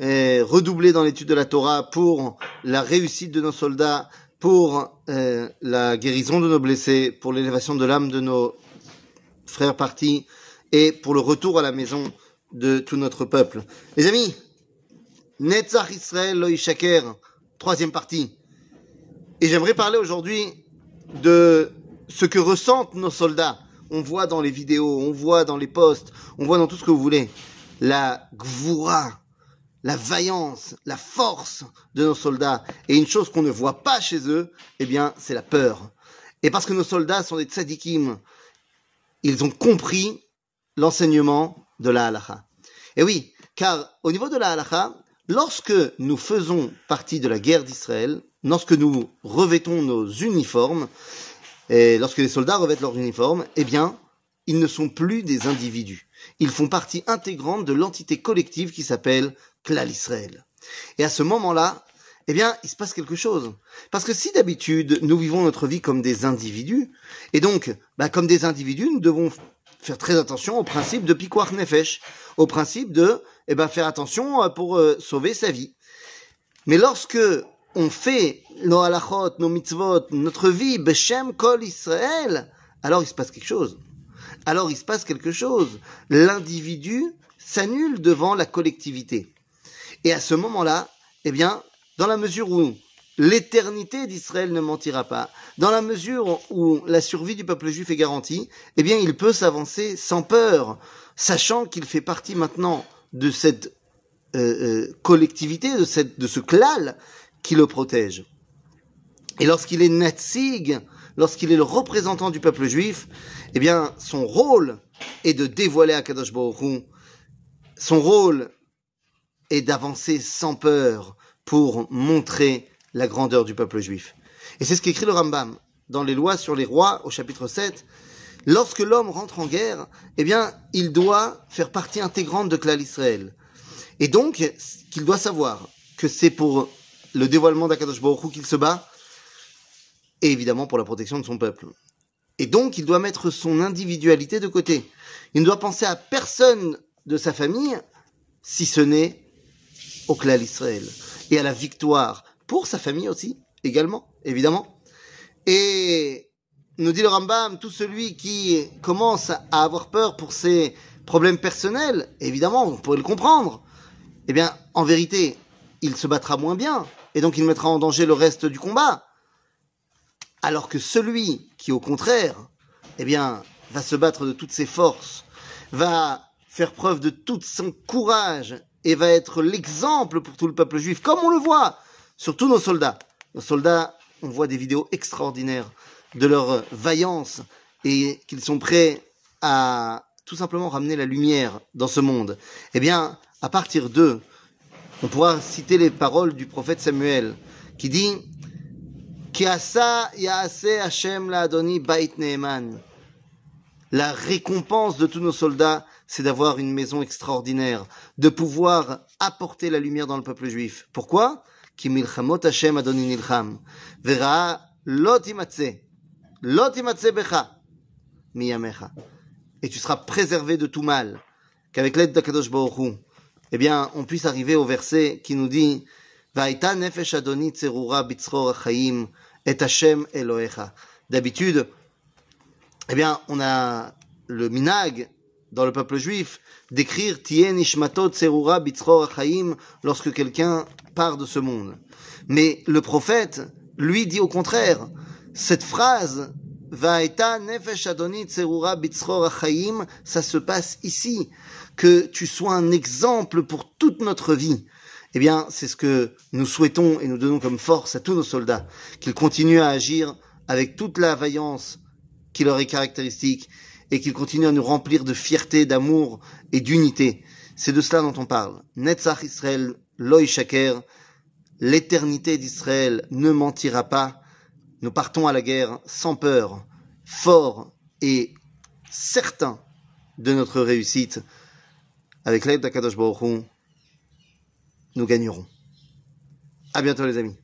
euh, redoubler dans l'étude de la Torah pour la réussite de nos soldats, pour euh, la guérison de nos blessés, pour l'élévation de l'âme de nos frères partis et pour le retour à la maison de tout notre peuple. Les amis, Netzach Israël Loïchaker, troisième partie. Et j'aimerais parler aujourd'hui de ce que ressentent nos soldats. On voit dans les vidéos, on voit dans les posts, on voit dans tout ce que vous voulez. La gvoura, la vaillance, la force de nos soldats. Et une chose qu'on ne voit pas chez eux, eh bien, c'est la peur. Et parce que nos soldats sont des tzadikim, ils ont compris l'enseignement de la halacha. Et oui, car au niveau de la halacha, lorsque nous faisons partie de la guerre d'Israël, lorsque nous revêtons nos uniformes, et lorsque les soldats revêtent leurs uniformes, eh bien, ils ne sont plus des individus. Ils font partie intégrante de l'entité collective qui s'appelle Israël. Et à ce moment-là, eh bien, il se passe quelque chose. Parce que si d'habitude, nous vivons notre vie comme des individus, et donc, bah, comme des individus, nous devons faire très attention au principe de Pikwar Nefesh, au principe de eh ben, faire attention euh, pour euh, sauver sa vie. Mais lorsque on fait nos halachot, nos mitzvot, notre vie, Beshem Kol Israël, alors il se passe quelque chose. Alors il se passe quelque chose. L'individu s'annule devant la collectivité. Et à ce moment-là, eh bien, dans la mesure où l'éternité d'Israël ne mentira pas, dans la mesure où la survie du peuple juif est garantie, eh bien, il peut s'avancer sans peur, sachant qu'il fait partie maintenant de cette euh, euh, collectivité, de, cette, de ce klal qui le protège. Et lorsqu'il est Natsig, lorsqu'il est le représentant du peuple juif, eh bien, son rôle est de dévoiler à Kadosh Baruch son rôle est d'avancer sans peur pour montrer la grandeur du peuple juif. Et c'est ce qu'écrit le Rambam dans les lois sur les rois au chapitre 7. Lorsque l'homme rentre en guerre, eh bien, il doit faire partie intégrante de Klal Israël. Et donc, qu'il doit savoir que c'est pour le dévoilement d'Akadosh Baruch qu'il se bat, et évidemment pour la protection de son peuple. Et donc, il doit mettre son individualité de côté. Il ne doit penser à personne de sa famille, si ce n'est au Klal Israël, et à la victoire, pour sa famille aussi, également, évidemment. Et nous dit le Rambam, tout celui qui commence à avoir peur pour ses problèmes personnels, évidemment, vous pourrez le comprendre, eh bien, en vérité, il se battra moins bien, et donc il mettra en danger le reste du combat. Alors que celui qui, au contraire, eh bien, va se battre de toutes ses forces, va faire preuve de tout son courage, et va être l'exemple pour tout le peuple juif, comme on le voit Surtout nos soldats. Nos soldats, on voit des vidéos extraordinaires de leur vaillance et qu'ils sont prêts à tout simplement ramener la lumière dans ce monde. Eh bien, à partir d'eux, on pourra citer les paroles du prophète Samuel qui dit La récompense de tous nos soldats, c'est d'avoir une maison extraordinaire, de pouvoir apporter la lumière dans le peuple juif. Pourquoi? Et tu seras préservé de tout mal. Qu'avec l'aide d'Akadosh Baruch eh bien, on puisse arriver au verset qui nous dit nefesh adoni et Hashem Elohecha. D'habitude, eh bien, on a le minag dans le peuple juif d'écrire Tien Ishmato Tserura Bitzror Achaim lorsque quelqu'un part de ce monde. Mais le prophète, lui, dit au contraire, cette phrase Vaeta Nefesh Adoni Tserura Bitzror Achaim, ça se passe ici. Que tu sois un exemple pour toute notre vie. Eh bien, c'est ce que nous souhaitons et nous donnons comme force à tous nos soldats, qu'ils continuent à agir avec toute la vaillance qui leur est caractéristique et qu'ils continuent à nous remplir de fierté, d'amour et d'unité. C'est de cela dont on parle. Netzach Israël, Loi Shaker, l'éternité d'Israël ne mentira pas. Nous partons à la guerre sans peur, fort et certain de notre réussite. Avec l'aide d'Akadosh Baruch nous gagnerons. À bientôt les amis.